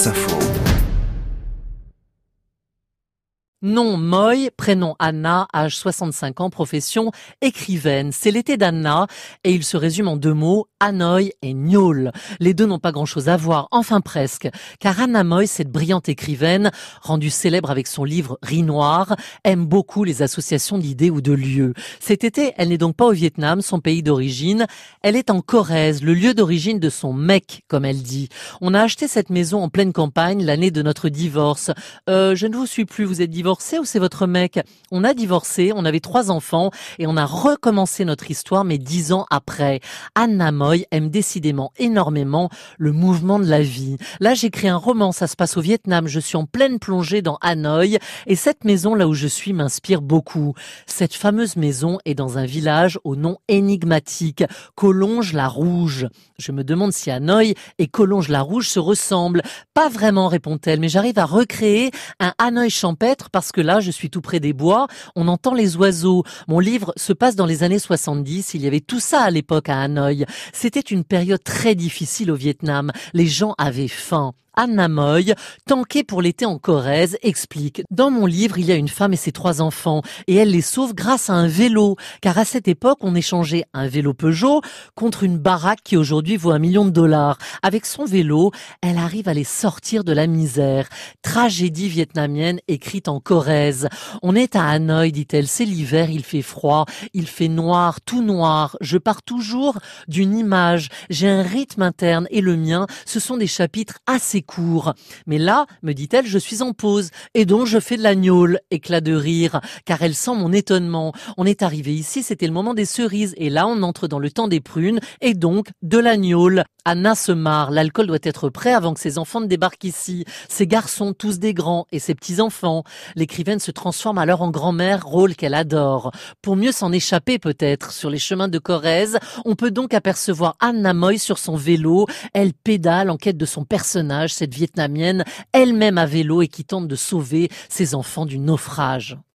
Wasserfall. Nom Moy, prénom Anna, âge 65 ans, profession écrivaine. C'est l'été d'Anna et il se résume en deux mots, Hanoï et Niol. Les deux n'ont pas grand chose à voir, enfin presque, car Anna Moy, cette brillante écrivaine, rendue célèbre avec son livre Riz Noir, aime beaucoup les associations d'idées ou de lieux. Cet été, elle n'est donc pas au Vietnam, son pays d'origine, elle est en Corrèze, le lieu d'origine de son mec, comme elle dit. On a acheté cette maison en pleine campagne l'année de notre divorce. Euh, je ne vous suis plus, vous êtes divorcé ou c'est votre mec? On a divorcé, on avait trois enfants et on a recommencé notre histoire mais dix ans après. Anna Moy aime décidément énormément le mouvement de la vie. Là j'écris un roman, ça se passe au Vietnam, je suis en pleine plongée dans Hanoï et cette maison là où je suis m'inspire beaucoup. Cette fameuse maison est dans un village au nom énigmatique, Collonge la Rouge. Je me demande si Hanoï et Collonge la Rouge se ressemblent. Pas vraiment, répond-elle, mais j'arrive à recréer un Hanoï champêtre parce que là, je suis tout près des bois, on entend les oiseaux. Mon livre se passe dans les années 70, il y avait tout ça à l'époque à Hanoï. C'était une période très difficile au Vietnam. Les gens avaient faim. Anna Moy, tankée pour l'été en Corrèze, explique Dans mon livre, il y a une femme et ses trois enfants, et elle les sauve grâce à un vélo, car à cette époque, on échangeait un vélo Peugeot contre une baraque qui aujourd'hui vaut un million de dollars. Avec son vélo, elle arrive à les sortir de la misère. Tragédie vietnamienne écrite en Corrèze. On est à Hanoï, dit-elle, c'est l'hiver, il fait froid, il fait noir, tout noir. Je pars toujours d'une image. J'ai un rythme interne, et le mien, ce sont des chapitres assez Mais là, me dit-elle, je suis en pause et donc je fais de la éclat de rire, car elle sent mon étonnement. On est arrivé ici, c'était le moment des cerises et là on entre dans le temps des prunes et donc de la Anna se marre, l'alcool doit être prêt avant que ses enfants ne débarquent ici. Ses garçons, tous des grands, et ses petits-enfants. L'écrivaine se transforme alors en grand-mère, rôle qu'elle adore. Pour mieux s'en échapper peut-être sur les chemins de Corrèze, on peut donc apercevoir Anna Moy sur son vélo. Elle pédale en quête de son personnage, cette vietnamienne, elle-même à vélo et qui tente de sauver ses enfants du naufrage.